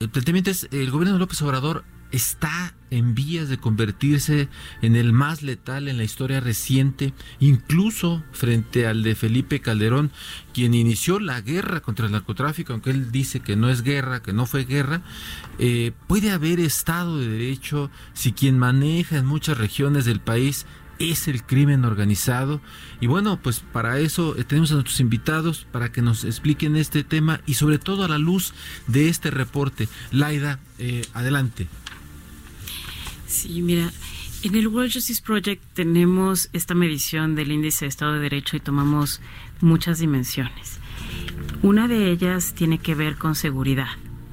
El planteamiento es, el gobierno de López Obrador está en vías de convertirse en el más letal en la historia reciente, incluso frente al de Felipe Calderón, quien inició la guerra contra el narcotráfico, aunque él dice que no es guerra, que no fue guerra, eh, puede haber Estado de Derecho si quien maneja en muchas regiones del país es el crimen organizado. Y bueno, pues para eso eh, tenemos a nuestros invitados para que nos expliquen este tema y sobre todo a la luz de este reporte. Laida, eh, adelante. Sí, mira, en el World Justice Project tenemos esta medición del índice de Estado de Derecho y tomamos muchas dimensiones. Una de ellas tiene que ver con seguridad,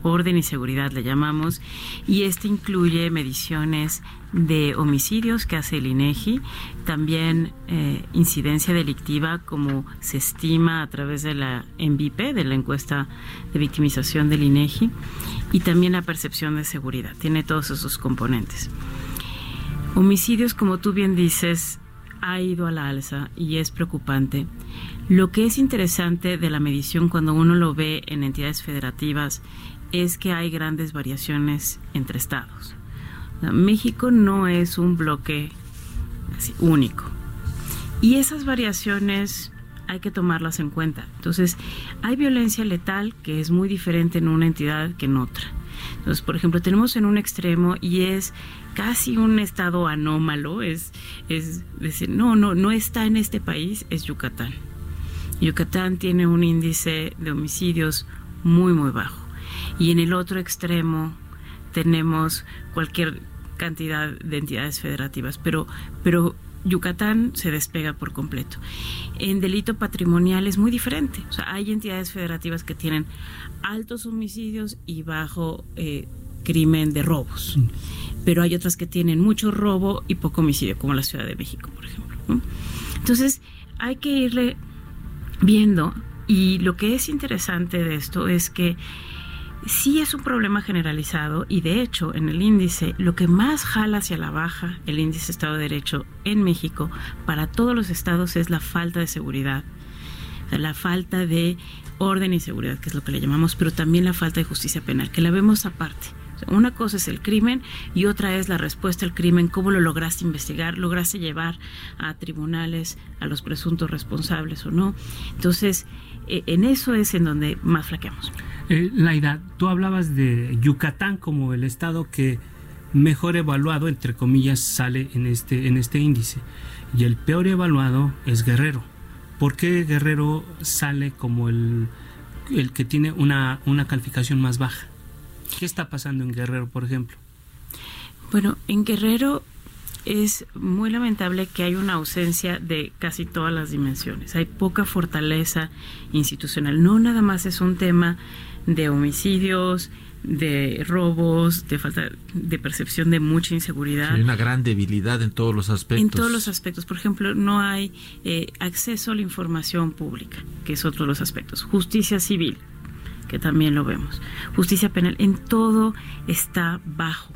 orden y seguridad le llamamos, y este incluye mediciones de homicidios que hace el INEGI, también eh, incidencia delictiva como se estima a través de la MVP, de la encuesta de victimización del INEGI, y también la percepción de seguridad. Tiene todos esos componentes. Homicidios, como tú bien dices, ha ido a la alza y es preocupante. Lo que es interesante de la medición cuando uno lo ve en entidades federativas es que hay grandes variaciones entre estados. México no es un bloque único. Y esas variaciones hay que tomarlas en cuenta. Entonces, hay violencia letal que es muy diferente en una entidad que en otra. Entonces, por ejemplo, tenemos en un extremo y es casi un estado anómalo, es, es decir, no, no, no está en este país, es Yucatán. Yucatán tiene un índice de homicidios muy, muy bajo. Y en el otro extremo tenemos cualquier cantidad de entidades federativas, pero, pero Yucatán se despega por completo. En delito patrimonial es muy diferente. O sea, hay entidades federativas que tienen altos homicidios y bajo eh, crimen de robos. Mm. Pero hay otras que tienen mucho robo y poco homicidio, como la Ciudad de México, por ejemplo. Entonces, hay que irle viendo. Y lo que es interesante de esto es que sí es un problema generalizado y de hecho en el índice lo que más jala hacia la baja el índice de Estado de Derecho en México para todos los estados es la falta de seguridad, la falta de orden y seguridad, que es lo que le llamamos, pero también la falta de justicia penal, que la vemos aparte. Una cosa es el crimen y otra es la respuesta al crimen, cómo lo lograste investigar, lograste llevar a tribunales a los presuntos responsables o no. Entonces, e, en eso es en donde más flaqueamos. Eh, Laida, tú hablabas de Yucatán como el estado que mejor evaluado, entre comillas, sale en este, en este índice. Y el peor evaluado es Guerrero. ¿Por qué Guerrero sale como el, el que tiene una, una calificación más baja? ¿Qué está pasando en Guerrero, por ejemplo? Bueno, en Guerrero es muy lamentable que hay una ausencia de casi todas las dimensiones. Hay poca fortaleza institucional. No nada más es un tema de homicidios, de robos, de falta de percepción de mucha inseguridad. Hay una gran debilidad en todos los aspectos. En todos los aspectos. Por ejemplo, no hay eh, acceso a la información pública, que es otro de los aspectos. Justicia civil, que también lo vemos. Justicia penal, en todo está bajo.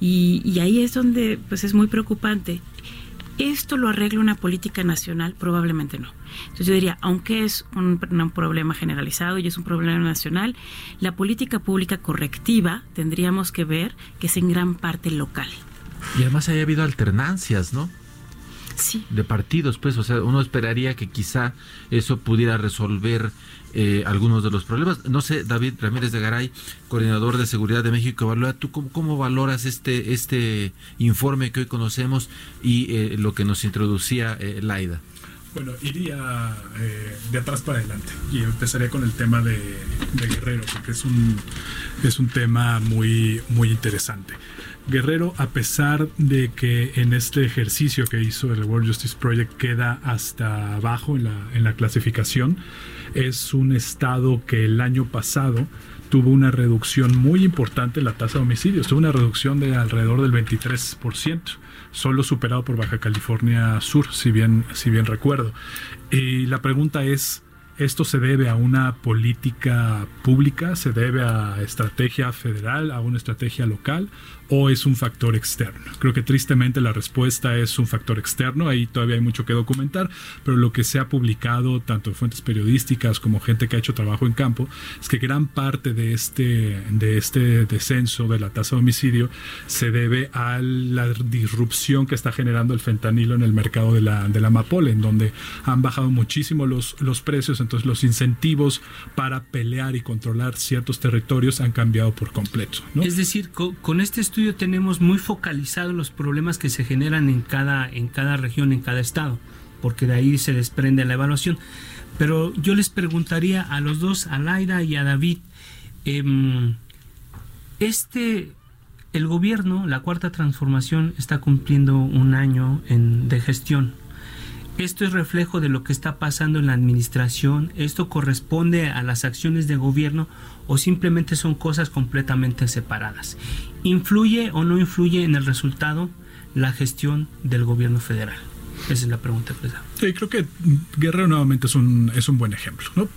Y, ahí es donde pues es muy preocupante. ¿Esto lo arregla una política nacional? Probablemente no. Entonces yo diría, aunque es un, problema generalizado y es un problema nacional, la política pública correctiva tendríamos que ver que es en gran parte local. Y además haya habido alternancias, ¿no? Sí. De partidos, pues, o sea, uno esperaría que quizá eso pudiera resolver eh, algunos de los problemas. No sé, David Ramírez de Garay, coordinador de seguridad de México, evalúa, ¿tú cómo, valoras este, este informe que hoy conocemos y eh, lo que nos introducía eh, Laida? Bueno, iría eh, de atrás para adelante y empezaría con el tema de, Guerrero, porque es un, es un tema muy, muy interesante. Guerrero, a pesar de que en este ejercicio que hizo el World Justice Project queda hasta abajo en la, en la clasificación, es un estado que el año pasado tuvo una reducción muy importante en la tasa de homicidios, tuvo una reducción de alrededor del 23%, solo superado por Baja California Sur, si bien, si bien recuerdo. Y la pregunta es, ¿esto se debe a una política pública, se debe a estrategia federal, a una estrategia local o es un factor externo? Creo que tristemente la respuesta es un factor externo, ahí todavía hay mucho que documentar, pero lo que se ha publicado tanto en fuentes periodísticas como gente que ha hecho trabajo en campo es que gran parte de este, de este descenso de la tasa de homicidio se debe a la disrupción que está generando el fentanilo en el mercado de la, de la amapola, en donde han bajado muchísimo los, los precios, entonces los incentivos para pelear y controlar ciertos territorios han cambiado por completo. Es decir, con, con este estudio tenemos muy focalizados los problemas que se generan en cada, en cada región, en cada estado, porque de ahí se desprende la evaluación. Pero yo les preguntaría a los dos, a Laira y a David, eh, este, el gobierno, la cuarta transformación, está cumpliendo un año de gestión. Esto es reflejo de lo que está pasando en la administración, esto corresponde a las acciones de gobierno o simplemente son cosas completamente separadas. ¿Influye o no influye en el resultado la gestión del gobierno federal? Esa es la pregunta que Sí, creo que Guerrero nuevamente es un, es un buen ejemplo, ¿no?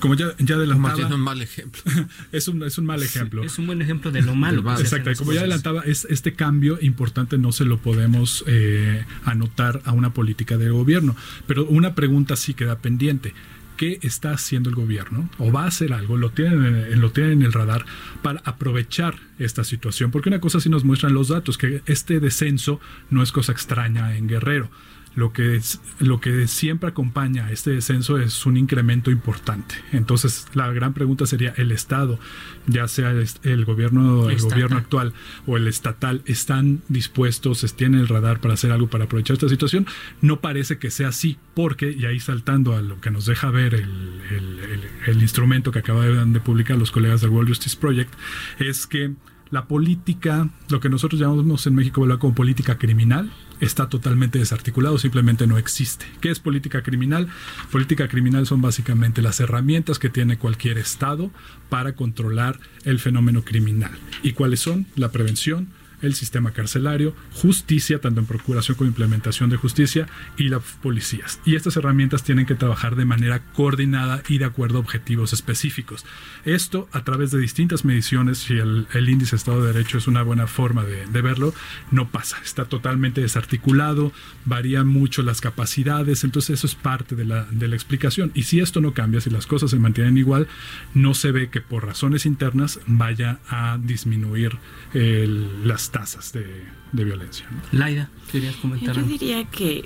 Como ya, ya adelantaba. un mal ejemplo. es, un, es un mal ejemplo. es un buen ejemplo de lo malo. Exacto. Como ya adelantaba, es, este cambio importante no se lo podemos eh, anotar a una política de gobierno. Pero una pregunta sí queda pendiente. ¿Qué está haciendo el gobierno? ¿O va a hacer algo? ¿Lo tienen, en, lo tienen en el radar para aprovechar esta situación? Porque una cosa sí nos muestran los datos, que este descenso no es cosa extraña en Guerrero lo que, es, lo que siempre acompaña a este descenso es un incremento importante. Entonces, la gran pregunta sería, ¿el Estado, ya sea el gobierno, el gobierno actual o el estatal, están dispuestos, tienen el radar para hacer algo para aprovechar esta situación? No parece que sea así, porque, y ahí saltando a lo que nos deja ver el, el instrumento que acaban de publicar los colegas del World Justice Project, es que la política, lo que nosotros llamamos en México como política criminal, está totalmente desarticulado, simplemente no existe. ¿Qué es política criminal? Política criminal son básicamente las herramientas que tiene cualquier Estado para controlar el fenómeno criminal. ¿Y cuáles son? La prevención, el sistema carcelario, justicia, tanto en procuración como implementación de justicia, y las policías. Y estas herramientas tienen que trabajar de manera coordinada y de acuerdo a objetivos específicos. Esto a través de distintas mediciones, si el, índice de Estado de Derecho es una buena forma de, verlo, no pasa. Está totalmente desarticulado, varían mucho las capacidades, entonces eso es parte de la, de la explicación. Y si esto no cambia, si las cosas se mantienen igual, no se ve que por razones internas vaya a disminuir las tasas de, violencia. Laida, ¿querías comentar? Yo diría que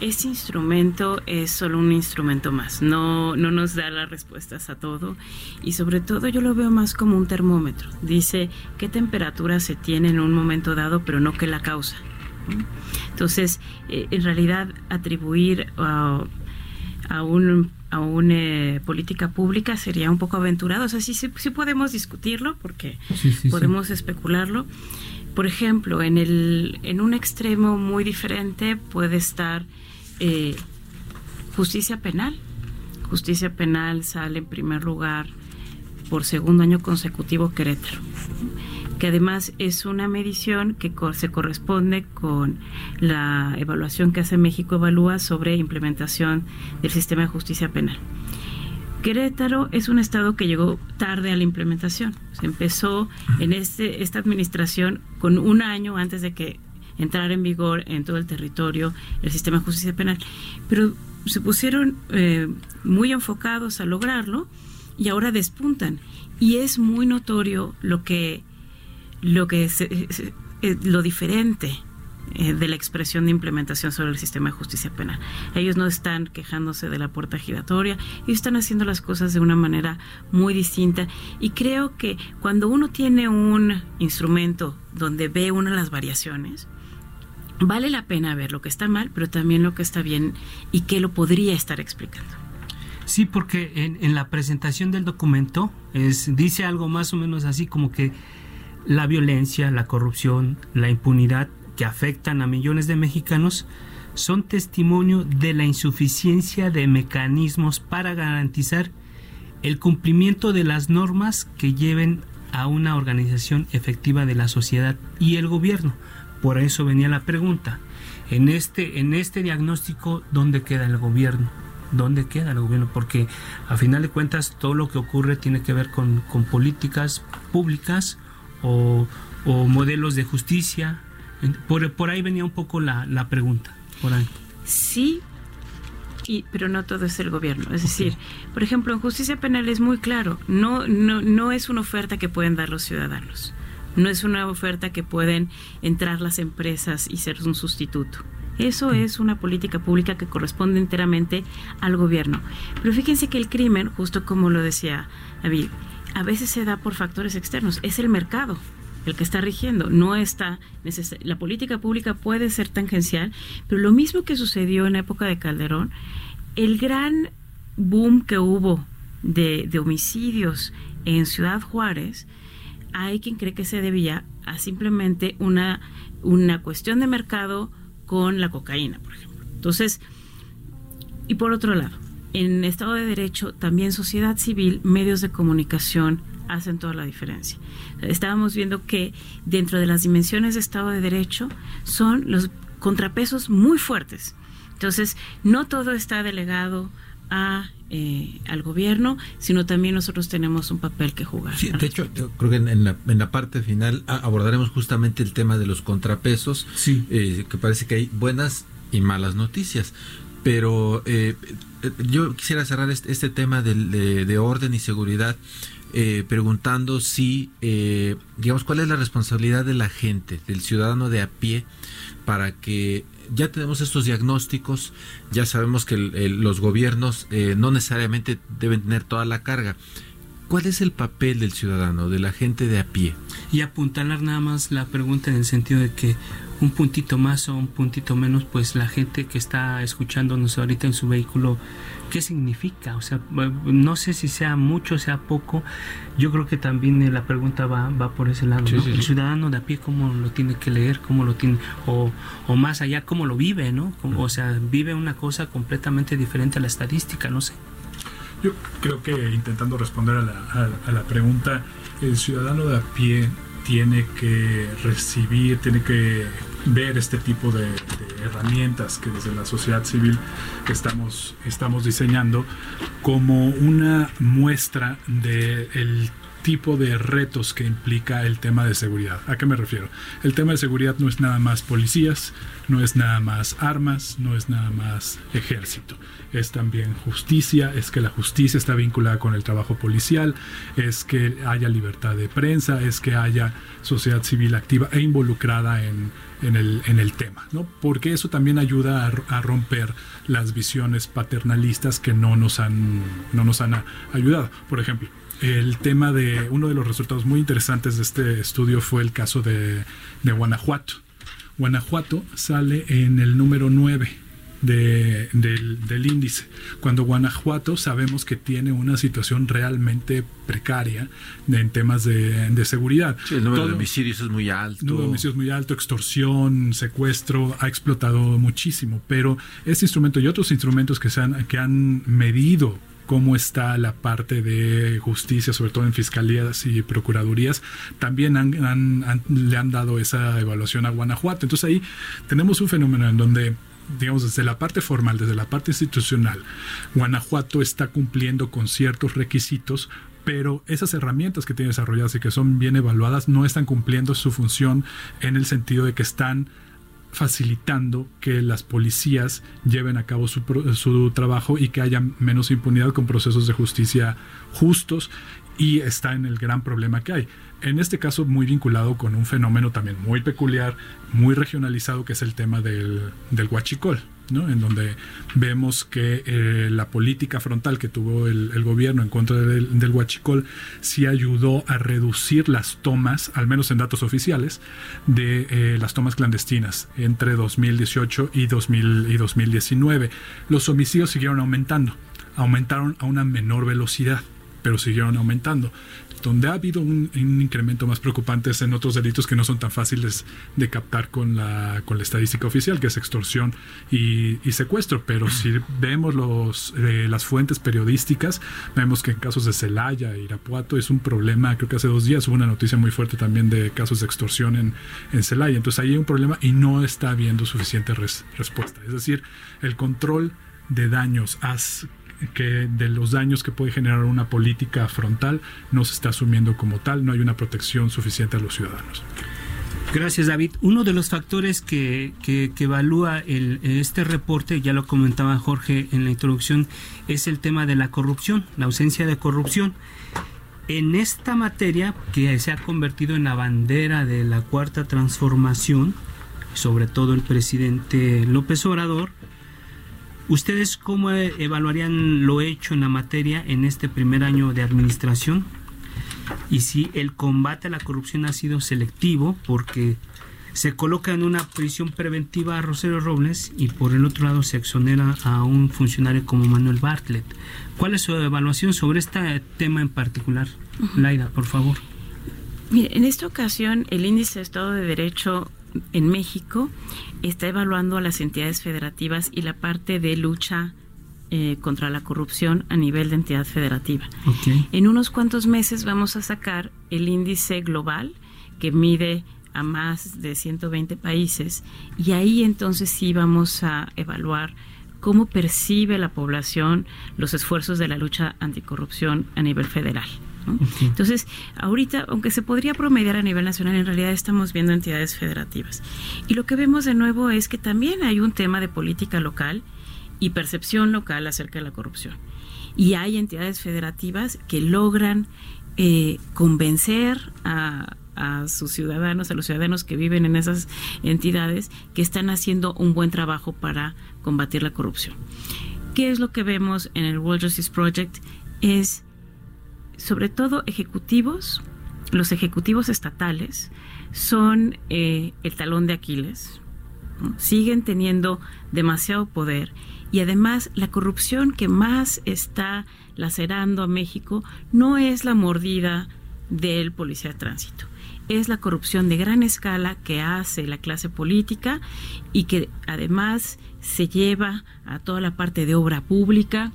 ese instrumento es solo un instrumento más, no, no nos da las respuestas a todo y sobre todo yo lo veo más como un termómetro. Dice qué temperatura se tiene en un momento dado, pero no qué la causa. Entonces, eh, en realidad, atribuir a un a una eh, política pública sería un poco aventurado. O sea, sí, sí, podemos discutirlo porque podemos especularlo. Por ejemplo, en, el, en un extremo muy diferente puede estar eh, justicia penal. Justicia penal sale en primer lugar por segundo año consecutivo Querétaro que además es una medición que se corresponde con la evaluación que hace México Evalúa sobre implementación del sistema de justicia penal. Querétaro es un estado que llegó tarde a la implementación. Se empezó en este, esta administración con un año antes de que entrara en vigor en todo el territorio el sistema de justicia penal. Pero se pusieron eh, muy enfocados a lograrlo y ahora despuntan. Y es muy notorio lo que lo que es, lo diferente eh, de la expresión de implementación sobre el sistema de justicia penal. Ellos no están quejándose de la puerta giratoria, ellos están haciendo las cosas de una manera muy distinta y creo que cuando uno tiene un instrumento donde ve de las variaciones, vale la pena ver lo que está mal, pero también lo que está bien y qué lo podría estar explicando. Sí, porque en, en la presentación del documento es, dice algo más o menos así como que la violencia, la corrupción, la impunidad que afectan a millones de mexicanos son testimonio de la insuficiencia de mecanismos para garantizar el cumplimiento de las normas que lleven a una organización efectiva de la sociedad y el gobierno. Por eso venía la pregunta. En este, en este diagnóstico, ¿dónde queda el gobierno? ¿Dónde queda el gobierno? Porque a final de cuentas todo lo que ocurre tiene que ver con, políticas públicas o, modelos de justicia. Por, por ahí venía un poco la, la pregunta. Por ahí. Sí, pero no todo es el gobierno. Es decir, por ejemplo, en justicia penal es muy claro, no, no, no es una oferta que pueden dar los ciudadanos, no es una oferta que pueden entrar las empresas y ser un sustituto. Eso mm. es una política pública que corresponde enteramente al gobierno. Pero fíjense que el crimen, justo como lo decía David, a veces se da por factores externos, es el mercado el que está rigiendo. No está la política pública puede ser tangencial, pero lo mismo que sucedió en la época de Calderón, el gran boom que hubo de, homicidios en Ciudad Juárez, hay quien cree que se debía a simplemente una, una cuestión de mercado con la cocaína, por ejemplo. Entonces, y por otro lado, en Estado de Derecho, también sociedad civil, medios de comunicación, hacen toda la diferencia. Estábamos viendo que dentro de las dimensiones de Estado de Derecho son los contrapesos muy fuertes. Entonces, no todo está delegado a, eh, al gobierno, sino también nosotros tenemos un papel que jugar. Sí, de hecho, creo que en, la, en, la, parte final abordaremos justamente el tema de los contrapesos, sí. Eh, que parece que hay buenas y malas noticias. Pero eh, yo quisiera cerrar este, este tema de, de, orden y seguridad eh, preguntando si, eh, digamos, cuál es la responsabilidad de la gente, del ciudadano de a pie, para que ya tenemos estos diagnósticos, ya sabemos que los gobiernos eh, no necesariamente deben tener toda la carga. ¿Cuál es el papel del ciudadano, de la gente de a pie? Y apuntalar nada más la pregunta en el sentido de que un puntito más o un puntito menos, pues la gente que está escuchándonos ahorita en su vehículo qué significa. O sea, no sé si sea mucho, sea poco. Yo creo que también eh, la pregunta va, va por ese lado. el ciudadano de a pie, cómo lo tiene que leer, cómo lo tiene, o, o más allá, cómo lo vive, ¿no? o sea, vive una cosa completamente diferente a la estadística, no sé. Yo creo que intentando responder a la, a la pregunta, el ciudadano de a pie tiene que recibir, tiene que ver este tipo de, herramientas que desde la sociedad civil estamos, estamos diseñando como una muestra del tipo de retos que implica el tema de seguridad. ¿A qué me refiero? El tema de seguridad no es nada más policías, no es nada más armas, no es nada más ejército. Es también justicia, es que la justicia está vinculada con el trabajo policial, es que haya libertad de prensa, es que haya sociedad civil activa e involucrada en, el, tema, ¿no? Porque eso también ayuda a, romper las visiones paternalistas que no nos han, no nos han ayudado. Por ejemplo, el tema de uno de los resultados muy interesantes de este estudio fue el caso de, de Guanajuato. Guanajuato sale en el número 9 de, del, índice, cuando Guanajuato sabemos que tiene una situación realmente precaria en temas de, seguridad. el número de homicidios es muy alto. El número de homicidios es muy alto, extorsión, secuestro, ha explotado muchísimo, pero este instrumento y otros instrumentos que, se han, que han medido cómo está la parte de justicia, sobre todo en fiscalías y procuradurías, también le han dado esa evaluación a Guanajuato. Entonces ahí tenemos un fenómeno en donde digamos, desde la parte formal, desde la parte institucional, Guanajuato está cumpliendo con ciertos requisitos pero esas herramientas que tiene desarrolladas y que son bien evaluadas no están cumpliendo su función en el sentido de que están facilitando que las policías lleven a cabo su, su, trabajo y que haya menos impunidad con procesos de justicia justos y está en el gran problema que hay. En este caso muy vinculado con un fenómeno también muy peculiar, muy regionalizado, que es el tema del, del huachicol en donde vemos que eh, la política frontal que tuvo el, gobierno en contra del, del, huachicol sí ayudó a reducir las tomas, al menos en datos oficiales, de eh, las tomas clandestinas entre 2018 y, 2000, y 2019. Los homicidios siguieron aumentando, aumentaron a una menor velocidad. pero siguieron aumentando. Donde ha habido un, incremento más preocupante es en otros delitos que no son tan fáciles de captar con la, con la estadística oficial, que es extorsión y, secuestro. Pero si vemos los, eh, las fuentes periodísticas, vemos que en casos de Celaya, Irapuato, es un problema. Creo que hace dos días hubo una noticia muy fuerte también de casos de extorsión en, en Celaya. Entonces ahí hay un problema y no está habiendo suficiente respuesta. Es decir, el control de daños que de los daños que puede generar una política frontal no se está asumiendo como tal, no hay una protección suficiente a los ciudadanos. Gracias, David. Uno de los factores que, que, evalúa el, este reporte, ya lo comentaba Jorge en la introducción, es el tema de la corrupción, la ausencia de corrupción. En esta materia, que se ha convertido en la bandera de la cuarta transformación, sobre todo el presidente López Obrador, ¿Ustedes cómo evaluarían lo hecho en la materia en este primer año de administración? Y si el combate a la corrupción ha sido selectivo, porque se coloca en una prisión preventiva a Rosario Robles y por el otro lado se exonera a un funcionario como Manuel Bartlett. ¿Cuál es su evaluación sobre este tema en particular? Laida, por favor. Mire, en esta ocasión el índice de Estado de Derecho en México está evaluando a las entidades federativas y la parte de lucha eh, contra la corrupción a nivel de entidad federativa. En unos cuantos meses vamos a sacar el índice global que mide a más de 120 países y ahí entonces sí vamos a evaluar cómo percibe la población los esfuerzos de la lucha anticorrupción a nivel federal. Entonces, ahorita, aunque se podría promediar a nivel nacional, en realidad estamos viendo entidades federativas. Y lo que vemos de nuevo es que también hay un tema de política local y percepción local acerca de la corrupción. Y hay entidades federativas que logran eh, convencer a, a sus ciudadanos, a los ciudadanos que viven en esas entidades, que están haciendo un buen trabajo para combatir la corrupción. ¿Qué es lo que vemos en el World Justice Project? Es sobre todo ejecutivos, los ejecutivos estatales son eh, el talón de Aquiles, siguen teniendo demasiado poder y además la corrupción que más está lacerando a México no es la mordida del policía de tránsito, es la corrupción de gran escala que hace la clase política y que además se lleva a toda la parte de obra pública,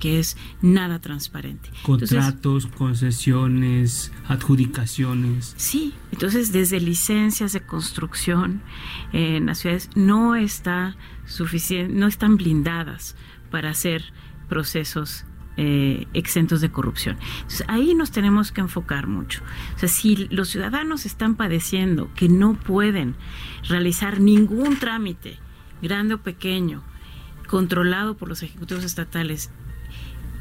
que es nada transparente. Contratos, concesiones, adjudicaciones. Sí, entonces desde licencias de construcción en las ciudades no está suficiente, no están blindadas para hacer procesos eh, exentos de corrupción. Entonces, ahí nos tenemos que enfocar mucho. O sea, si los ciudadanos están padeciendo que no pueden realizar ningún trámite, grande o pequeño, controlado por los ejecutivos estatales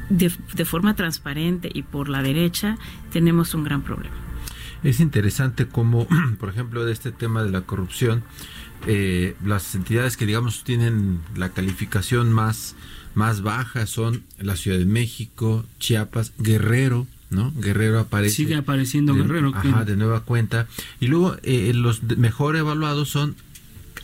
de, forma transparente y por la derecha, tenemos un gran problema. Es interesante cómo, por ejemplo, de este tema de la corrupción, eh, las entidades que digamos tienen la calificación más, más baja son la Ciudad de México, Chiapas, Guerrero, ¿no? Guerrero aparece. Sigue apareciendo Guerrero. Ajá, de nueva cuenta. Y luego eh, los mejor evaluados son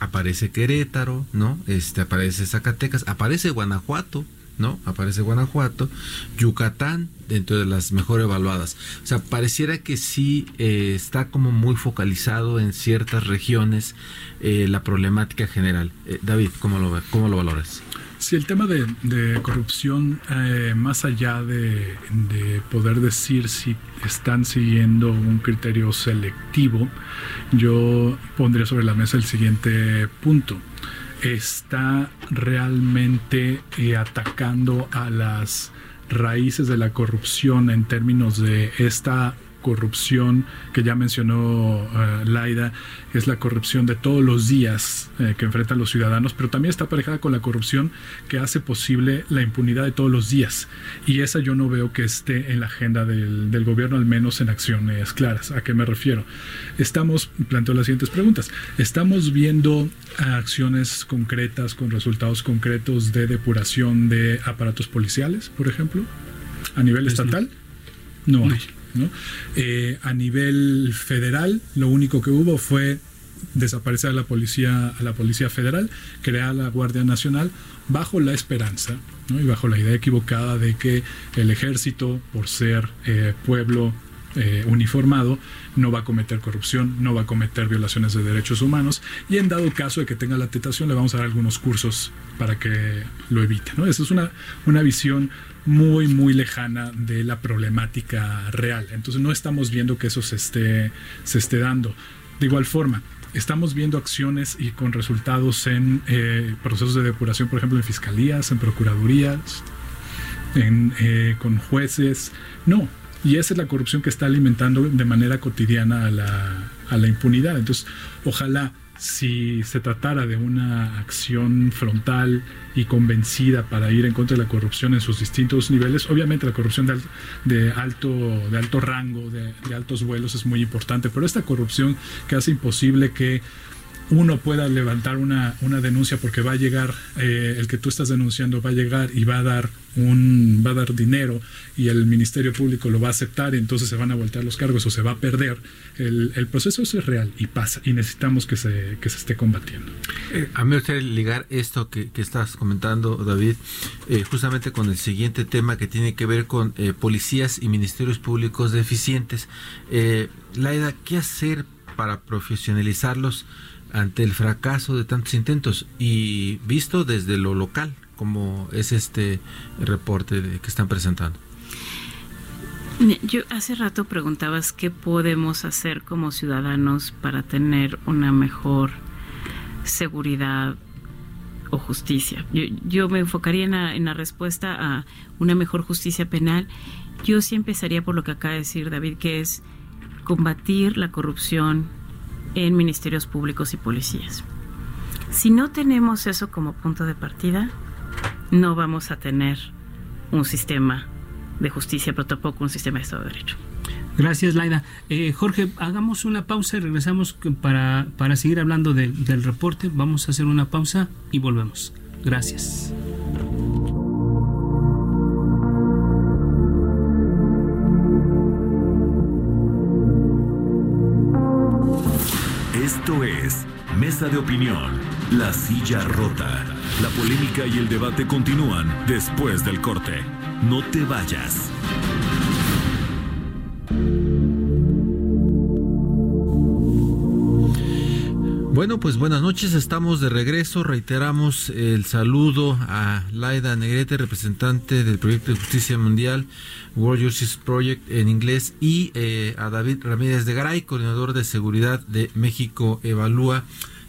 aparece Querétaro, ¿no? Este aparece Zacatecas, aparece Guanajuato, ¿no? Aparece Guanajuato, Yucatán dentro de las mejor evaluadas. O sea, pareciera que sí eh, está como muy focalizado en ciertas regiones eh, la problemática general. Eh, David, ¿cómo lo, cómo lo valoras? Sí, el tema de, corrupción, eh, más allá de, poder decir si están siguiendo un criterio selectivo, yo pondría sobre la mesa el siguiente punto. ¿Está realmente eh, atacando a las raíces de la corrupción en términos de esta corrupción que ya mencionó eh, Laida, es la corrupción de todos los días eh, que enfrentan los ciudadanos, pero también está aparejada con la corrupción que hace posible la impunidad de todos los días. Y esa yo no veo que esté en la agenda del, del gobierno, al menos en acciones claras. ¿A qué me refiero? Estamos, planteo las siguientes preguntas, estamos viendo acciones concretas con resultados concretos de depuración de aparatos policiales, por ejemplo, a nivel pues estatal. No hay. Eh, a nivel federal, lo único que hubo fue desaparecer a la policía, a la policía federal, crear la Guardia Nacional bajo la esperanza y bajo la idea equivocada de que el ejército, por ser eh, pueblo eh, uniformado, no va a cometer corrupción, no va a cometer violaciones de derechos humanos y en dado caso de que tenga la tentación le vamos a dar algunos cursos para que lo evite. ¿no? Esa es una, una visión muy, muy lejana de la problemática real. Entonces no estamos viendo que eso se esté, se esté dando. De igual forma, estamos viendo acciones y con resultados en eh, procesos de depuración, por ejemplo, en fiscalías, en procuradurías, en, eh, con jueces. No, y esa es la corrupción que está alimentando de manera cotidiana a la, a la impunidad. Entonces, ojalá si se tratara de una acción frontal y convencida para ir en contra de la corrupción en sus distintos niveles, obviamente la corrupción de, alto, de alto rango, de, de, altos vuelos es muy importante, pero esta corrupción que hace imposible que uno pueda levantar una, una denuncia porque va a llegar, eh, el que tú estás denunciando va a llegar y va a dar un va a dar dinero y el Ministerio Público lo va a aceptar y entonces se van a voltear los cargos o se va a perder. El, el proceso es real y pasa y necesitamos que se, que se esté combatiendo. Eh, a mí me gustaría ligar esto que, que estás comentando, David, eh, justamente con el siguiente tema que tiene que ver con policías y ministerios públicos deficientes. Laida, ¿qué hacer para profesionalizarlos? Ante el fracaso de tantos intentos y visto desde lo local, como es este reporte que están presentando. Yo hace rato preguntabas qué podemos hacer como ciudadanos para tener una mejor seguridad o justicia. Yo, me enfocaría en la, en la, respuesta a una mejor justicia penal. Yo sí empezaría por lo que acaba de decir David, que es combatir la corrupción en ministerios públicos y policías. Si no tenemos eso como punto de partida, no vamos a tener un sistema de justicia, pero tampoco un sistema de Estado de Derecho. Gracias, Laida. Eh, Jorge, hagamos una pausa y regresamos para, para seguir hablando del reporte. Vamos a hacer una pausa y volvemos. Gracias. Esto es Mesa de Opinión, La Silla Rota. La polémica y el debate continúan después del corte. No te vayas. Bueno, pues buenas noches, estamos de regreso. Reiteramos el saludo a Laida Negrete, representante del Proyecto de Justicia Mundial, World Justice Project en inglés, y eh, a David Ramírez de Garay, coordinador de seguridad de México Evalúa.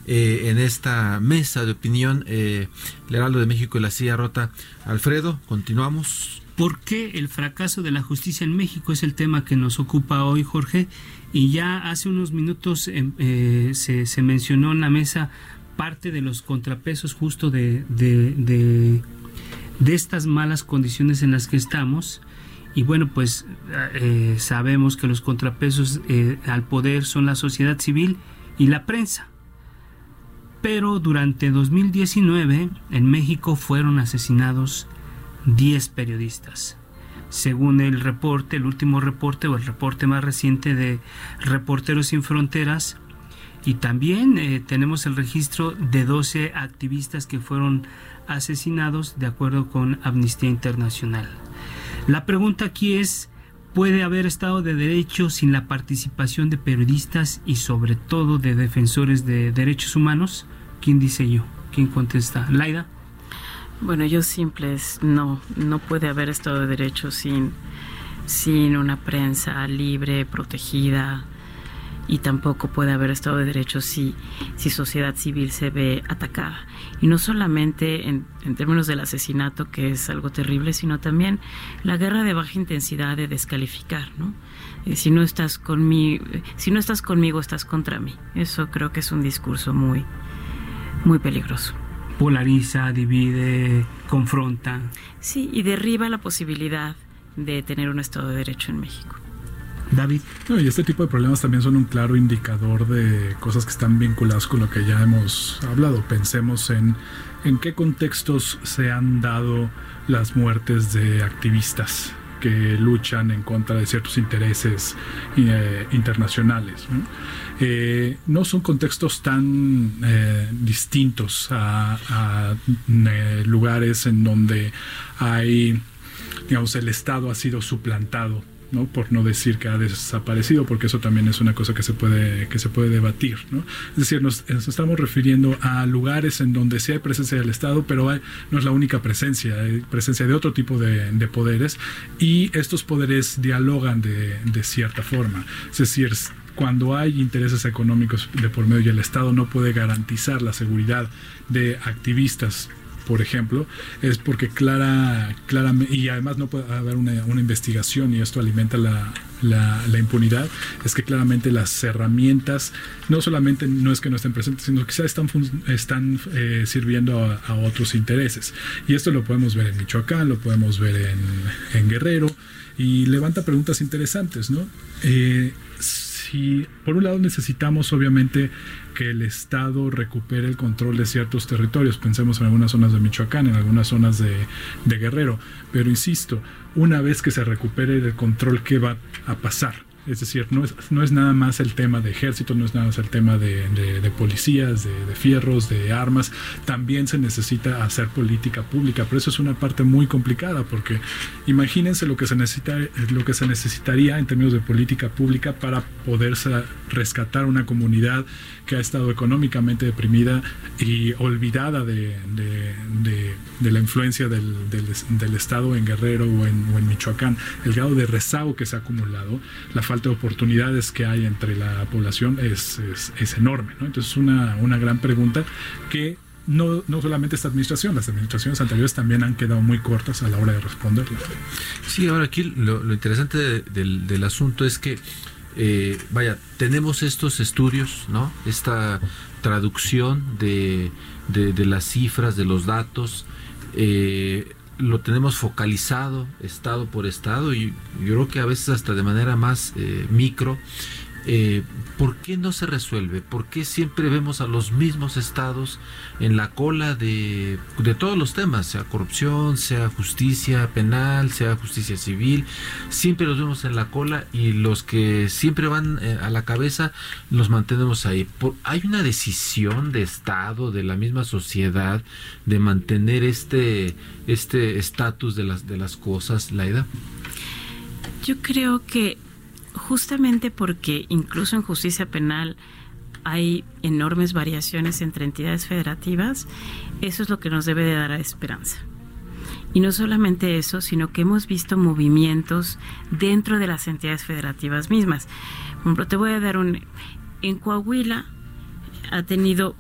Eh, en esta mesa de opinión, eh, el Heraldo de México y la Silla Rota. Alfredo, continuamos. ¿Por qué el fracaso de la justicia en México es el tema que nos ocupa hoy, Jorge? Y ya hace unos minutos em, eh, se, mencionó en la mesa parte de los contrapesos justo de, de, estas malas condiciones en las que estamos. Y bueno, pues eh, sabemos que los contrapesos eh, al poder son la sociedad civil y la prensa. Pero durante 2019 en México fueron asesinados 10 periodistas según el reporte, el último reporte o el reporte más reciente de Reporteros sin Fronteras. Y también eh, tenemos el registro de 12 activistas que fueron asesinados de acuerdo con Amnistía Internacional. La pregunta aquí es, ¿puede haber Estado de Derecho sin la participación de periodistas y sobre todo de defensores de derechos humanos? ¿Quién dice yo? ¿Quién contesta? Laida. Bueno, yo simples, no, no puede haber Estado de Derecho sin, sin una prensa libre, protegida, y tampoco puede haber Estado de Derecho si, si sociedad civil se ve atacada. Y no solamente en, en, términos del asesinato, que es algo terrible, sino también la guerra de baja intensidad de descalificar, ¿no? Eh, si no estás conmigo, si no estás conmigo, estás contra mí. Eso creo que es un discurso muy, muy peligroso polariza, divide, confronta. Sí, y derriba la posibilidad de tener un Estado de Derecho en México. David. y este tipo de problemas también son un claro indicador de cosas que están vinculadas con lo que ya hemos hablado. Pensemos en en qué contextos se han dado las muertes de activistas que luchan en contra de ciertos intereses eh, internacionales. ¿no? son contextos tan distintos a lugares en donde hay, digamos, el Estado ha sido suplantado ¿no? por no decir que ha desaparecido, porque eso también es una cosa que se puede, que se puede debatir. Es decir, nos, estamos refiriendo a lugares en donde sí hay presencia del Estado, pero no es la única presencia, hay presencia de otro tipo de, poderes y estos poderes dialogan de, de cierta forma. Es decir, cuando hay intereses económicos de por medio y el Estado no puede garantizar la seguridad de activistas por ejemplo, es porque clara, claramente, y además no puede haber una, investigación y esto alimenta la, impunidad, es que claramente las herramientas no solamente no es que no estén presentes, sino que quizás están, están eh, sirviendo a, otros intereses. Y esto lo podemos ver en Michoacán, lo podemos ver en, en Guerrero, y levanta preguntas interesantes, ¿no? Eh, si por un lado necesitamos obviamente que el Estado recupere el control de ciertos territorios, pensemos en algunas zonas de Michoacán, en algunas zonas de, Guerrero, pero insisto, una vez que se recupere el control, ¿qué va a pasar? Es decir, no es, no es nada más el tema de ejército, no es nada más el tema de, de, policías, de, fierros, de armas. También se necesita hacer política pública, pero eso es una parte muy complicada porque imagínense lo que se necesita, lo que se necesitaría en términos de política pública para poder rescatar una comunidad que ha estado económicamente deprimida y olvidada de, la influencia del, Estado en Guerrero o en, Michoacán, el grado de rezago que se ha acumulado, la falta de oportunidades que hay entre la población es, es, enorme. Entonces es una, una gran pregunta que no, no solamente esta administración, las administraciones anteriores también han quedado muy cortas a la hora de responderla. Sí, ahora aquí lo, interesante del, del, asunto es que eh, vaya, tenemos estos estudios, ¿no? Esta traducción de, de, las cifras, de los datos, eh, lo tenemos focalizado estado por estado y yo creo que a veces hasta de manera más eh, micro eh, ¿por qué no se resuelve? ¿Por qué siempre vemos a los mismos estados en la cola de, todos los temas, sea corrupción, sea justicia penal, sea justicia civil? Siempre los vemos en la cola y los que siempre van eh, a la cabeza los mantenemos ahí. ¿Hay una decisión de Estado, de la misma sociedad, de mantener este este estatus de las, de las cosas, Laida? Yo creo que justamente porque incluso en justicia penal hay enormes variaciones entre entidades federativas, eso es lo que nos debe de dar esperanza. Y no solamente eso, sino que hemos visto movimientos dentro de las entidades federativas mismas. Por ejemplo, te voy a dar un... En Coahuila ha tenido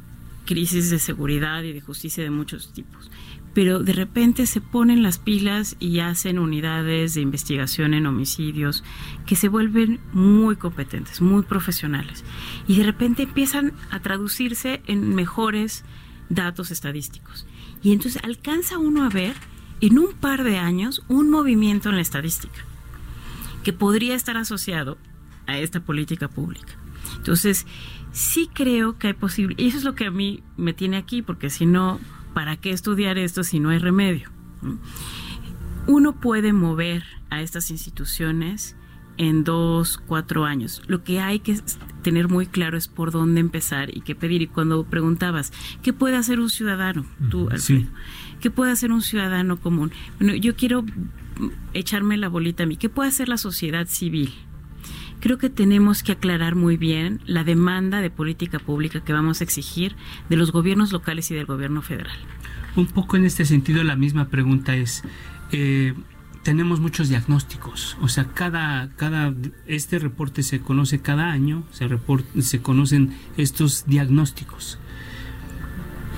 crisis de seguridad y de justicia de muchos tipos pero de repente se ponen las pilas y hacen unidades de investigación en homicidios que se vuelven muy competentes, muy profesionales. Y de repente empiezan a traducirse en mejores datos estadísticos. Y entonces alcanza uno a ver en un par de años un movimiento en la estadística que podría estar asociado a esta política pública. Entonces, sí creo que hay posible, y eso es lo que a mí me tiene aquí, porque si no, ¿para qué estudiar esto si no hay remedio? Uno puede mover a estas instituciones en dos, cuatro años. Lo que hay que tener muy claro es por dónde empezar y qué pedir. Y cuando preguntabas, ¿qué puede hacer un ciudadano? Tú, Alfredo, ¿qué puede hacer un ciudadano común? Bueno, yo quiero echarme la bolita a mí. ¿Qué puede hacer la sociedad civil? Creo que tenemos que aclarar muy bien la demanda de política pública que vamos a exigir de los gobiernos locales y del gobierno federal. Un poco en este sentido la misma pregunta es, eh, tenemos muchos diagnósticos, o sea, cada, cada, este reporte se conoce cada año, se, se conocen estos diagnósticos.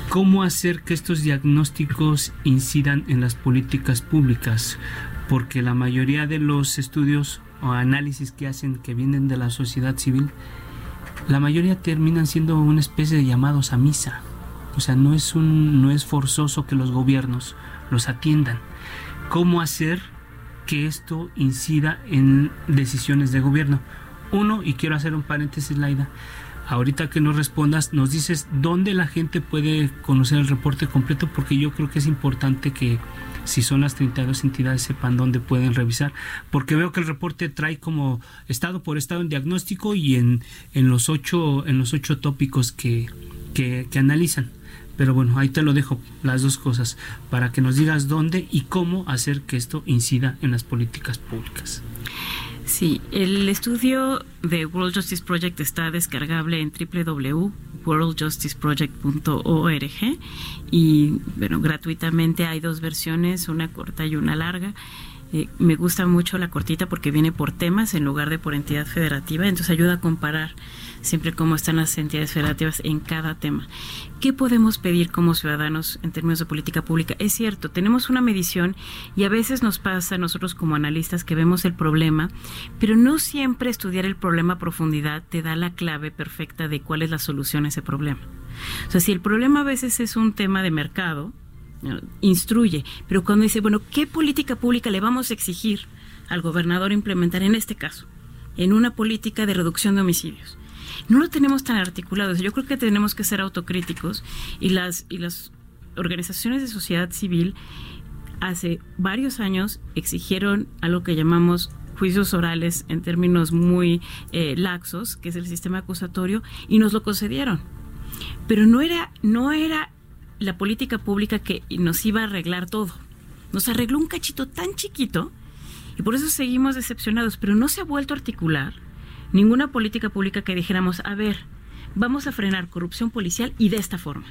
¿Cómo hacer que estos diagnósticos incidan en las políticas públicas? Porque la mayoría de los estudios o análisis que hacen que vienen de la sociedad civil, la mayoría terminan siendo una especie de llamados a misa. O sea, no es, un, no es forzoso que los gobiernos los atiendan. ¿Cómo hacer que esto incida en decisiones de gobierno? Uno, y quiero hacer un paréntesis, Laida, ahorita que nos respondas, nos dices dónde la gente puede conocer el reporte completo, porque yo creo que es importante que si son las 32 entidades sepan dónde pueden revisar, porque veo que el reporte trae como estado por estado en diagnóstico y en, en los ocho en los ocho tópicos que, que, que analizan. Pero bueno, ahí te lo dejo, las dos cosas, para que nos digas dónde y cómo hacer que esto incida en las políticas públicas. Sí, el estudio de World Justice Project está descargable en www.worldjusticeproject.org y bueno, gratuitamente hay dos versiones, una corta y una larga. Eh, me gusta mucho la cortita porque viene por temas en lugar de por entidad federativa, entonces ayuda a comparar siempre cómo están las entidades federativas en cada tema. ¿Qué podemos pedir como ciudadanos en términos de política pública? Es cierto, tenemos una medición y a veces nos pasa nosotros como analistas que vemos el problema, pero no siempre estudiar el problema a profundidad te da la clave perfecta de cuál es la solución a ese problema. O sea, si el problema a veces es un tema de mercado, instruye, pero cuando dice, bueno, ¿qué política pública le vamos a exigir al gobernador implementar en este caso? En una política de reducción de homicidios no lo tenemos tan articulado. Yo creo que tenemos que ser autocríticos y las, y las organizaciones de sociedad civil hace varios años exigieron algo que llamamos juicios orales en términos muy eh, laxos, que es el sistema acusatorio, y nos lo concedieron. Pero no era, no era la política pública que nos iba a arreglar todo. Nos arregló un cachito tan chiquito y por eso seguimos decepcionados, pero no se ha vuelto a articular ninguna política pública que dijéramos, a ver, vamos a frenar corrupción policial y de esta forma.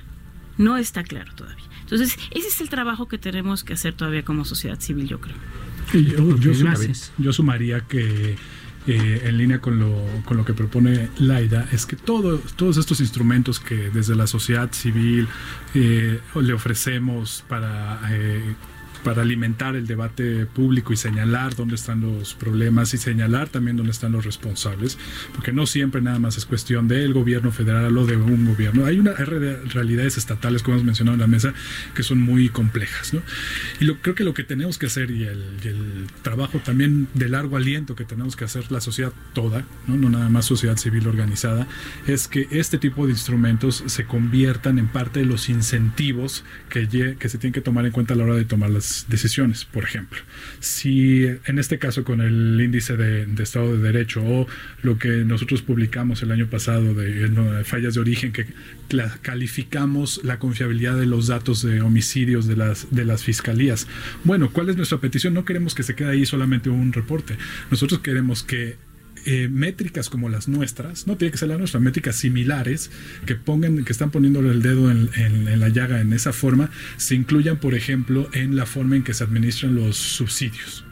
No está claro todavía. Entonces, ese es el trabajo que tenemos que hacer todavía como sociedad civil, yo creo. yo, sumaría, que eh, en línea con lo, con lo que propone Laida, es que todo, todos estos instrumentos que desde la sociedad civil eh, le ofrecemos para eh, para alimentar el debate público y señalar dónde están los problemas y señalar también dónde están los responsables, porque no siempre nada más es cuestión del gobierno federal o de un gobierno. Hay una realidades estatales, como hemos mencionado en la mesa, que son muy complejas. ¿no? Y lo, creo que lo que tenemos que hacer y el, trabajo también de largo aliento que tenemos que hacer la sociedad toda, ¿no? no nada más sociedad civil organizada, es que este tipo de instrumentos se conviertan en parte de los incentivos que, que se tienen que tomar en cuenta a la hora de tomar las decisiones, por ejemplo. Si en este caso con el índice de, Estado de Derecho o lo que nosotros publicamos el año pasado de, fallas de origen, que calificamos la confiabilidad de los datos de homicidios de las, de las fiscalías. Bueno, ¿cuál es nuestra petición? No queremos que se quede ahí solamente un reporte. Nosotros queremos que eh, métricas como las nuestras, no tiene que ser la nuestra, métricas similares que pongan, que están poniéndole el dedo en, la llaga en esa forma, se incluyan, por ejemplo, en la forma en que se administran los subsidios.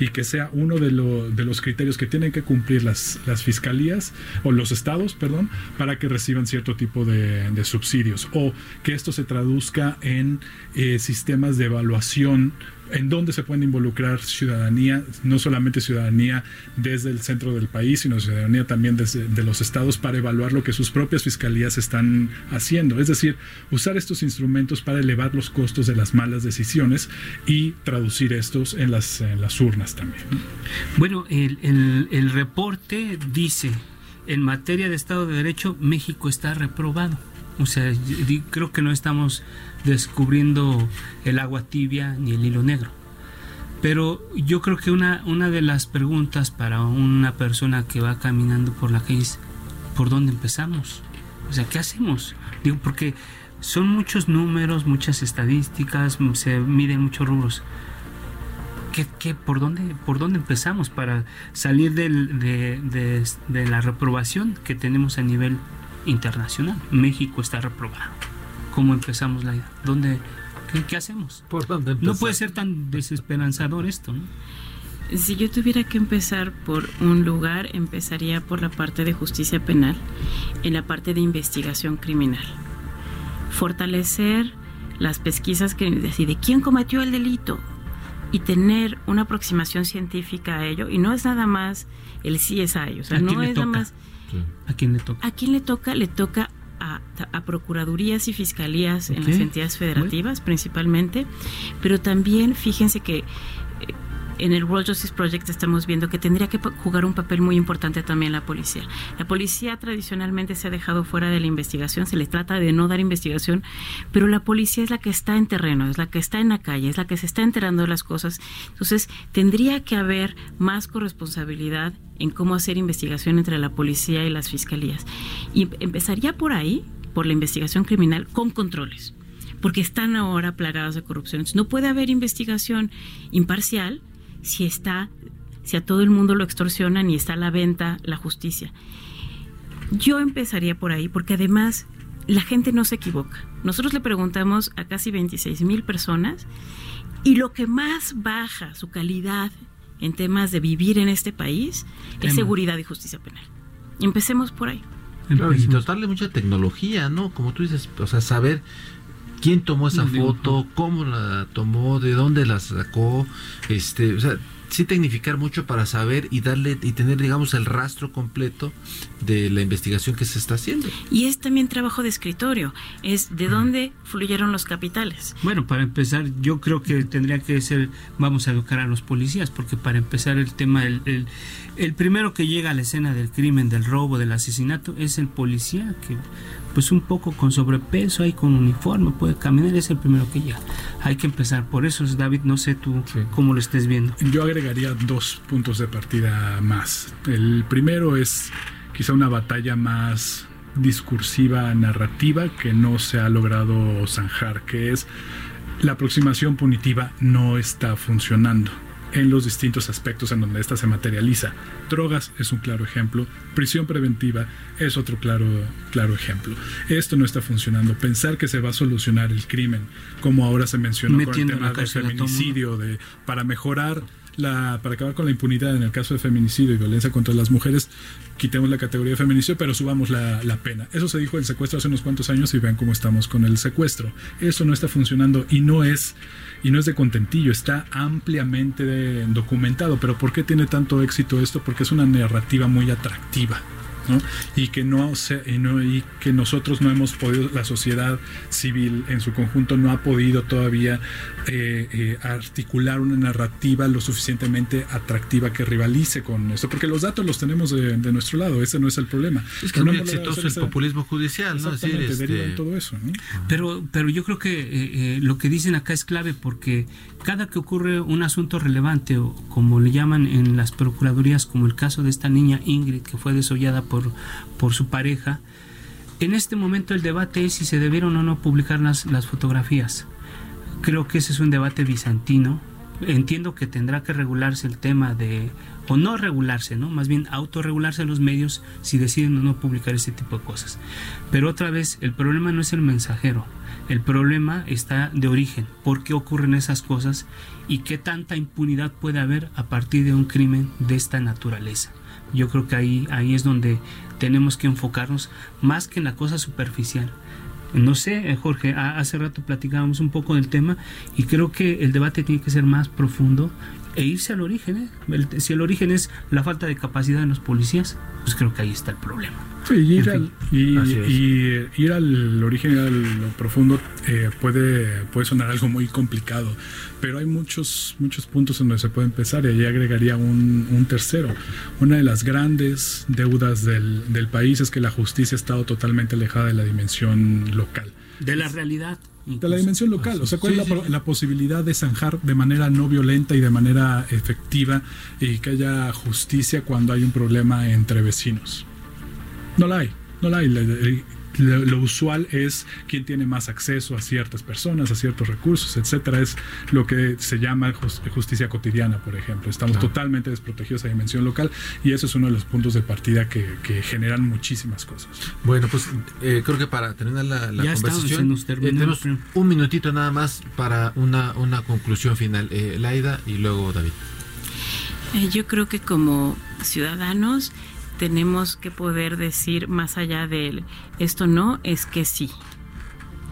y que sea uno de, los criterios que tienen que cumplir las, las, fiscalías o los estados, perdón, para que reciban cierto tipo de, subsidios o que esto se traduzca en eh, sistemas de evaluación en dónde se puede involucrar ciudadanía, no solamente ciudadanía desde el centro del país, sino ciudadanía también desde de los estados para evaluar lo que sus propias fiscalías están haciendo. Es decir, usar estos instrumentos para elevar los costos de las malas decisiones y traducir estos en las, urnas también. Bueno, el, el reporte dice, en materia de Estado de Derecho, México está reprobado. O sea, creo que no estamos descubriendo el agua tibia ni el hilo negro. Pero yo creo que una, una de las preguntas para una persona que va caminando por la calle es, ¿por dónde empezamos? O sea, ¿qué hacemos? Digo, porque son muchos números, muchas estadísticas, se miden muchos rubros. ¿Qué, por, dónde, ¿Por dónde empezamos para salir de, de, de la reprobación que tenemos a nivel internacional? México está reprobado cómo empezamos la idea. ¿Dónde, qué, hacemos? ¿Por dónde no puede ser tan desesperanzador esto, ¿no? Si yo tuviera que empezar por un lugar, empezaría por la parte de justicia penal, en la parte de investigación criminal. Fortalecer las pesquisas que de quién cometió el delito y tener una aproximación científica a ello y no es nada más el sí es a ellos, o sea, no es nada más ¿A quién le toca? ¿A quién le toca? Le toca a, procuradurías y fiscalías en las entidades federativas principalmente, pero también fíjense que en el World Justice Project estamos viendo que tendría que jugar un papel muy importante también la policía. La policía tradicionalmente se ha dejado fuera de la investigación, se le trata de no dar investigación, pero la policía es la que está en terreno, es la que está en la calle, es la que se está enterando de las cosas. Entonces, tendría que haber más corresponsabilidad en cómo hacer investigación entre la policía y las fiscalías. Y empezaría por ahí, por la investigación criminal, con controles porque están ahora plagados de corrupción. no puede haber investigación imparcial si está, si a todo el mundo lo extorsionan y está a la venta la justicia. Yo empezaría por ahí, porque además la gente no se equivoca. Nosotros le preguntamos a casi 26 mil personas y lo que más baja su calidad en temas de vivir en este país es seguridad y justicia penal. Empecemos por ahí. y dotarle mucha tecnología, ¿no? Como tú dices, o sea, saber quién tomó esa foto, cómo la tomó, de dónde la sacó, este, o sea, sí tecnificar mucho para saber y darle y tener digamos el rastro completo de la investigación que se está haciendo. Y es también trabajo de escritorio, es de dónde fluyeron los capitales. Bueno, para empezar, yo creo que tendría que ser, vamos a educar a los policías, porque para empezar el tema, el, el, el primero que llega a la escena del crimen, del robo, del asesinato, es el policía que pues un poco con sobrepeso, ahí con uniforme, puede caminar, es el primero que llega. Hay que empezar por eso, David, no sé tú cómo lo estés viendo. Yo agregaría dos puntos de partida más. El primero es quizá una batalla más discursiva, narrativa, que no se ha logrado zanjar, que es la aproximación punitiva no está funcionando en los distintos aspectos en donde ésta se materializa. Drogas es un claro ejemplo, prisión preventiva es otro claro, claro ejemplo. Esto no está funcionando. Pensar que se va a solucionar el crimen, como ahora se mencionó con el tema del feminicidio, de, para mejorar la, para acabar con la impunidad en el caso de feminicidio y violencia contra las mujeres, quitemos la categoría de feminicidio, pero subamos la, la, pena. Eso se dijo el secuestro hace unos cuantos años y vean cómo estamos con el secuestro. Eso no está funcionando y no es y no es de contentillo, está ampliamente documentado. Pero ¿por qué tiene tanto éxito esto? Porque es una narrativa muy atractiva y que no, se, y, no y que nosotros no hemos podido la sociedad civil en su conjunto no ha podido todavía eh, eh, articular una narrativa lo suficientemente atractiva que rivalice con esto porque los datos los tenemos de, nuestro lado ese no es el problema. Es que es muy exitoso el populismo judicial no este... todo eso pero pero yo creo que eh, lo que dicen acá es clave porque cada que ocurre un asunto relevante o como le llaman en las procuradurías como el caso de esta niña Ingrid que fue desollada por, su pareja, en este momento el debate es si se debieron o no publicar las, las fotografías. Creo que ese es un debate bizantino. Entiendo que tendrá que regularse el tema de, o no regularse, ¿no? Más bien autorregularse los medios si deciden o no publicar ese tipo de cosas. Pero otra vez, el problema no es el mensajero, el problema está de origen, por qué ocurren esas cosas y qué tanta impunidad puede haber a partir de un crimen de esta naturaleza. Yo creo que ahí, ahí es donde tenemos que enfocarnos más que en la cosa superficial. No sé, eh, Jorge, hace rato platicábamos un poco del tema y creo que el debate tiene que ser más profundo e irse al origen. ¿eh? si el origen es la falta de capacidad de los policías, pues creo que ahí está el problema. Sí, ir, al, y, ir al origen, a lo profundo, eh, puede, puede sonar algo muy complicado, pero hay muchos, muchos puntos en donde se puede empezar y ahí agregaría un, un tercero. Una de las grandes deudas del, del país es que la justicia ha estado totalmente alejada de la dimensión local. De la realidad de la dimensión local. O sea, ¿cuál es la, la, posibilidad de zanjar de manera no violenta y de manera efectiva y que haya justicia cuando hay un problema entre vecinos? No la hay, no la hay. Lo, usual es quien tiene más acceso a ciertas personas, a ciertos recursos, etcétera. Es lo que se llama justicia cotidiana, por ejemplo. Estamos totalmente desprotegidos a dimensión local y eso es uno de los puntos de partida que, generan muchísimas cosas. Bueno, pues eh, creo que para terminar la, conversación, eh, tenemos un minutito nada más para una, una conclusión final. Eh, Laida y luego David. yo creo que como ciudadanos tenemos que poder decir más allá de esto no, es que sí.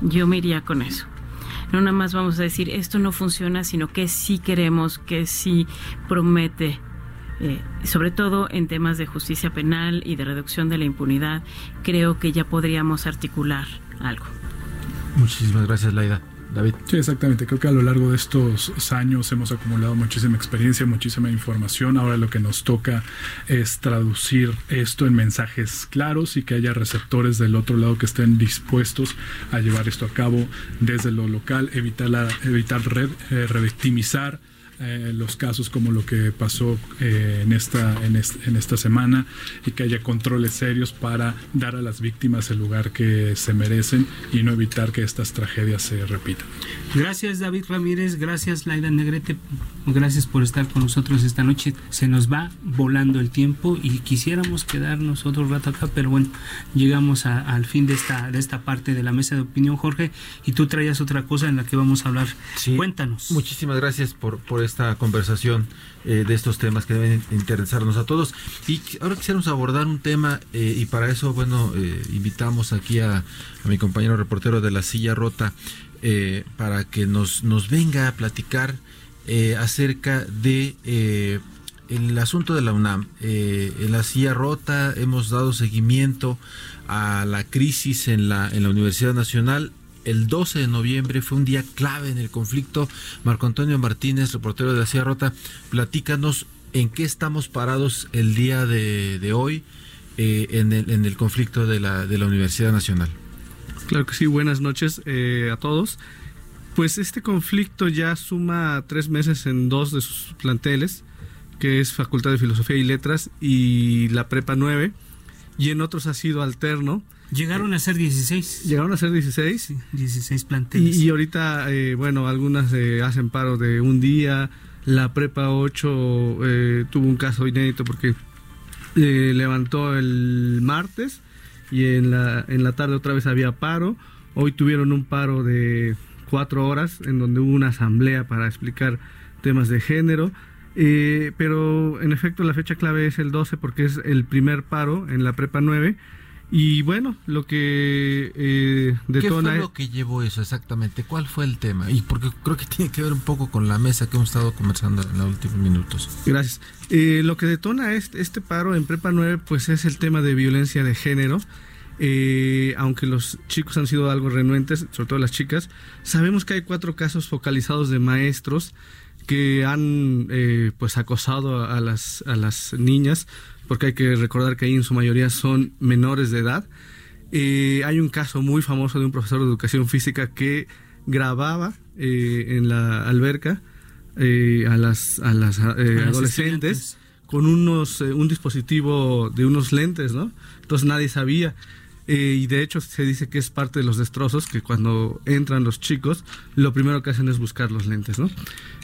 Yo me iría con eso. No nada más vamos a decir esto no funciona, sino que sí queremos, que sí promete, eh, sobre todo en temas de justicia penal y de reducción de la impunidad, creo que ya podríamos articular algo. Muchísimas gracias, Laida. David. Sí, exactamente. Creo que a lo largo de estos años hemos acumulado muchísima experiencia, muchísima información. Ahora lo que nos toca es traducir esto en mensajes claros y que haya receptores del otro lado que estén dispuestos a llevar esto a cabo desde lo local, evitar, la, evitar eh, revictimizar eh, los casos como lo que pasó eh, en, esta, en, en, esta semana y que haya controles serios para dar a las víctimas el lugar que se merecen y no evitar que estas tragedias se repitan. Gracias David Ramírez, gracias Laida Negrete, gracias por estar con nosotros esta noche. Se nos va volando el tiempo y quisiéramos quedarnos otro rato acá, pero bueno, llegamos al fin de esta, de esta parte de la mesa de opinión, Jorge, y tú traías otra cosa en la que vamos a hablar. Cuéntanos. Muchísimas gracias por, por esta conversación eh, de estos temas que deben interesarnos a todos. Y ahora quisiéramos abordar un tema eh, y para eso, bueno, eh, invitamos aquí a, mi compañero reportero de la silla rota para que nos, nos venga a platicar acerca de el asunto de la UNAM. en la silla rota hemos dado seguimiento a la crisis en la, en la Universidad Nacional el 12 de noviembre fue un día clave en el conflicto. Marco Antonio Martínez, reportero de la Sierra Rota, platícanos en qué estamos parados el día de, hoy eh, en, el, conflicto de la, de la, Universidad Nacional. Claro que sí, buenas noches eh, a todos. Pues este conflicto ya suma tres meses en dos de sus planteles, que es Facultad de Filosofía y Letras y la Prepa 9, y en otros ha sido alterno. Llegaron a ser 16. Llegaron a ser 16. 16 planteles. Y, ahorita, eh, bueno, algunas eh, hacen paro de un día. La Prepa 8 eh, tuvo un caso inédito porque levantó el martes y en la, en la tarde otra vez había paro. Hoy tuvieron un paro de cuatro horas en donde hubo una asamblea para explicar temas de género. pero en efecto la fecha clave es el 12 porque es el primer paro en la Prepa 9 y bueno, lo que eh, detona... ¿Qué fue lo que llevó eso exactamente? ¿Cuál fue el tema? Y porque creo que tiene que ver un poco con la mesa que hemos estado conversando en los últimos minutos. Gracias. Eh, lo que detona este, este paro en Prepa 9 pues es el tema de violencia de género. Eh, aunque los chicos han sido algo renuentes, sobre todo las chicas, sabemos que hay cuatro casos focalizados de maestros que han eh, pues acosado a las, a las niñas porque hay que recordar que ahí en su mayoría son menores de edad. Eh, hay un caso muy famoso de un profesor de educación física que grababa eh, en la alberca eh, a las, a las adolescentes con unos, un dispositivo de unos lentes, ¿no? Entonces nadie sabía. y de hecho se dice que es parte de los destrozos, que cuando entran los chicos, lo primero que hacen es buscar los lentes, ¿no?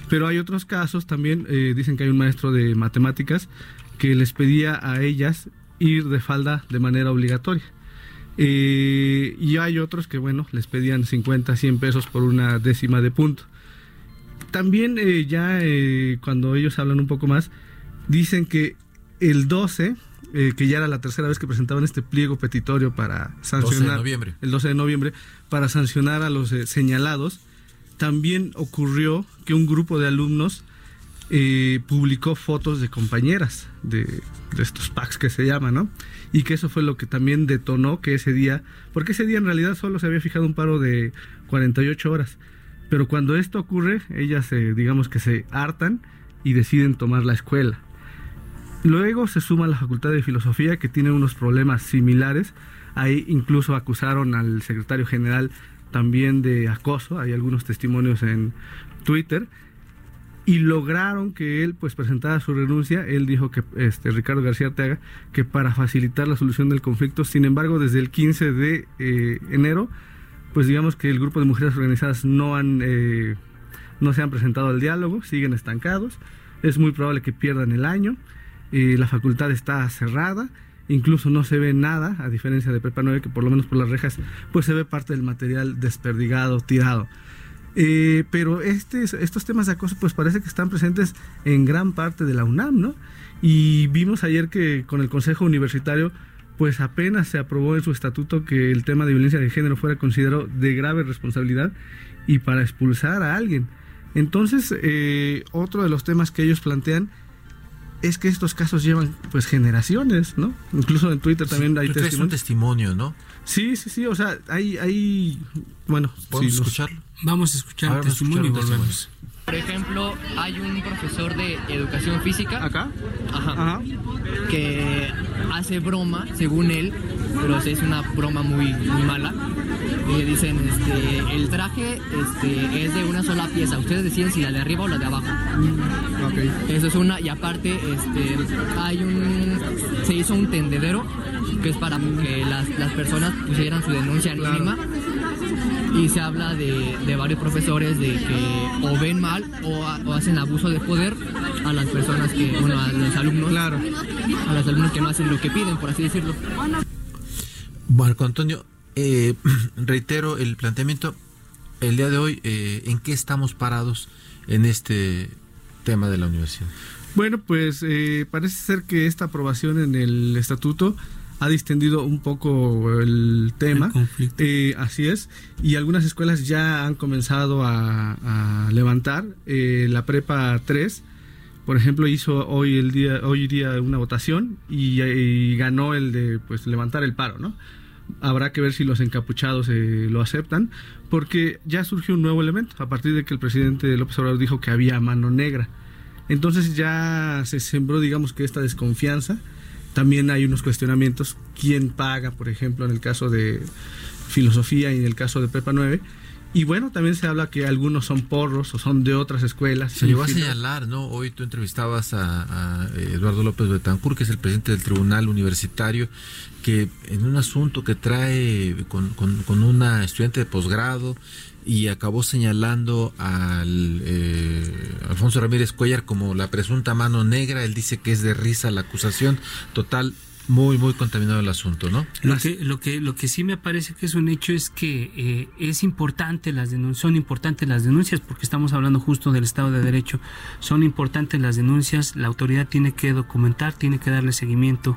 Pero hay otros casos también, dicen que hay un maestro de matemáticas que les pedía a ellas ir de falda de manera obligatoria. Eh, y hay otros que, bueno, les pedían 50, 100 pesos por una décima de punto. También eh, ya eh, cuando ellos hablan un poco más, dicen que el 12, que ya era la tercera vez que presentaban este pliego petitorio para sancionar, el 12 de noviembre, para sancionar a los señalados, también ocurrió que un grupo de alumnos eh, publicó fotos de compañeras de, estos packs que se llaman, ¿no? Y que eso fue lo que también detonó que ese día, porque ese día en realidad solo se había fijado un paro de 48 horas, pero cuando esto ocurre, ellas se, digamos que se hartan y deciden tomar la escuela. Luego se suma la Facultad de Filosofía que tiene unos problemas similares. Ahí incluso acusaron al secretario general también de acoso. Hay algunos testimonios en Twitter y lograron que él pues presentara su renuncia. Él dijo que este Ricardo García Arteaga que para facilitar la solución del conflicto. Sin embargo, desde el 15 de eh, enero, pues digamos que el grupo de mujeres organizadas no han eh, no se han presentado al diálogo, siguen estancados. Es muy probable que pierdan el año. Eh, la facultad está cerrada. Incluso no se ve nada, a diferencia de Prepa 9, que por lo menos por las rejas, pues se ve parte del material desperdigado, tirado. Eh, pero estos temas de acoso pues parece que están presentes en gran parte de la UNAM, ¿no? Y vimos ayer que con el Consejo Universitario pues apenas se aprobó en su estatuto que el tema de violencia de género fuera considerado de grave responsabilidad y para expulsar a alguien. Entonces, eh, otro de los temas que ellos plantean es que estos casos llevan pues generaciones, ¿no? Incluso en Twitter también hay testimonios. un testimonio, ¿no? Sí, sí, sí, o sea, hay, hay bueno, ¿podemos escucharlo? Vamos a escuchar el testimonio y volvemos. Por ejemplo, hay un profesor de educación física. ¿Acá? Ajá. Que hace broma, según él, pero es una broma muy, muy mala. Y le dicen, este, el traje este, es de una sola pieza. Ustedes deciden si la de arriba o la de abajo. Okay. Eso es una. Y aparte, este, hay un, se hizo un tendedero que es para que las, las personas pusieran su denuncia anónima y se habla de, varios profesores de que o ven mal o, hacen abuso de poder a las personas que, bueno, a los alumnos, claro. a los alumnos que no hacen lo que piden, por así decirlo. Marco Antonio, eh, reitero el planteamiento, el día de hoy, eh, ¿en qué estamos parados en este tema de la universidad? Bueno, pues eh, parece ser que esta aprobación en el estatuto ha distendido un poco el tema. Eh, así es. Y algunas escuelas ya han comenzado a, levantar. Eh, la prepa 3, por ejemplo, hizo hoy el día hoy día una votación y, ganó el de pues levantar el paro, ¿no? Habrá que ver si los encapuchados eh, lo aceptan, porque ya surgió un nuevo elemento a partir de que el presidente López Obrador dijo que había mano negra. Entonces ya se sembró, digamos que esta desconfianza también hay unos cuestionamientos, quién paga, por ejemplo, en el caso de filosofía y en el caso de Prepa 9. Y bueno, también se habla que algunos son porros o son de otras escuelas. Se llegó a señalar, ¿no? Hoy tú entrevistabas a, Eduardo López Betancourt, que es el presidente del Tribunal Universitario, que en un asunto que trae con, con, con una estudiante de posgrado y acabó señalando al eh, Alfonso Ramírez Cuellar como la presunta mano negra. Él dice que es de risa la acusación. Total, muy muy contaminado el asunto, ¿no? Lo que lo que lo que sí me parece que es un hecho es que eh, es importante las denuncias, son importantes las denuncias porque estamos hablando justo del Estado de Derecho, son importantes las denuncias, la autoridad tiene que documentar, tiene que darle seguimiento.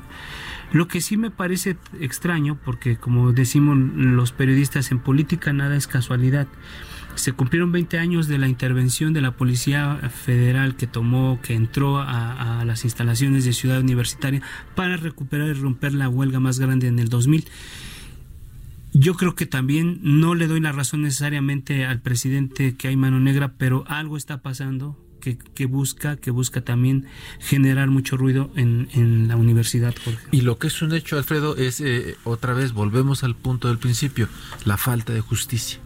Lo que sí me parece extraño, porque como decimos los periodistas en política, nada es casualidad. Se cumplieron 20 años de la intervención de la Policía Federal que tomó, que entró a, las instalaciones de Ciudad Universitaria para recuperar y romper la huelga más grande en el 2000. Yo creo que también no le doy la razón necesariamente al presidente que hay mano negra, pero algo está pasando que, busca, que busca también generar mucho ruido en, la universidad, Y lo que es un hecho, Alfredo, es eh, otra vez, volvemos al punto del principio, la falta de justicia.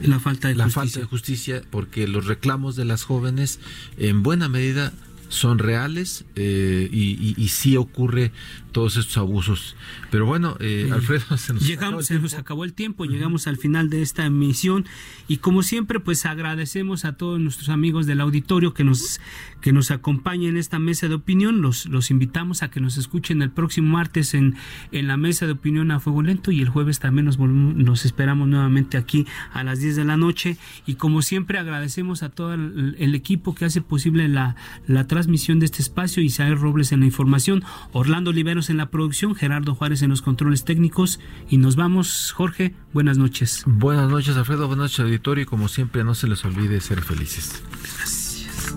La falta de la justicia. falta de justicia, porque los reclamos de las jóvenes en buena medida son reales eh, y, y, sí ocurre todos estos abusos. Pero bueno, eh, Alfredo, se nos, llegamos, se nos acabó el tiempo, llegamos al final de esta emisión y como siempre, pues agradecemos a todos nuestros amigos del auditorio que nos, que nos acompañen en esta mesa de opinión. Los, los invitamos a que nos escuchen el próximo martes en, en la mesa de opinión a fuego lento y el jueves también nos, nos esperamos nuevamente aquí a las 10 de la noche. Y como siempre, agradecemos a todo el, equipo que hace posible la, la transmisión de este espacio. Isabel Robles en la información, Orlando Oliveros en la producción, Gerardo Juárez en los controles técnicos y nos vamos, Jorge, buenas noches. Buenas noches, Alfredo, buenas noches, auditorio y como siempre no se les olvide ser felices. Gracias.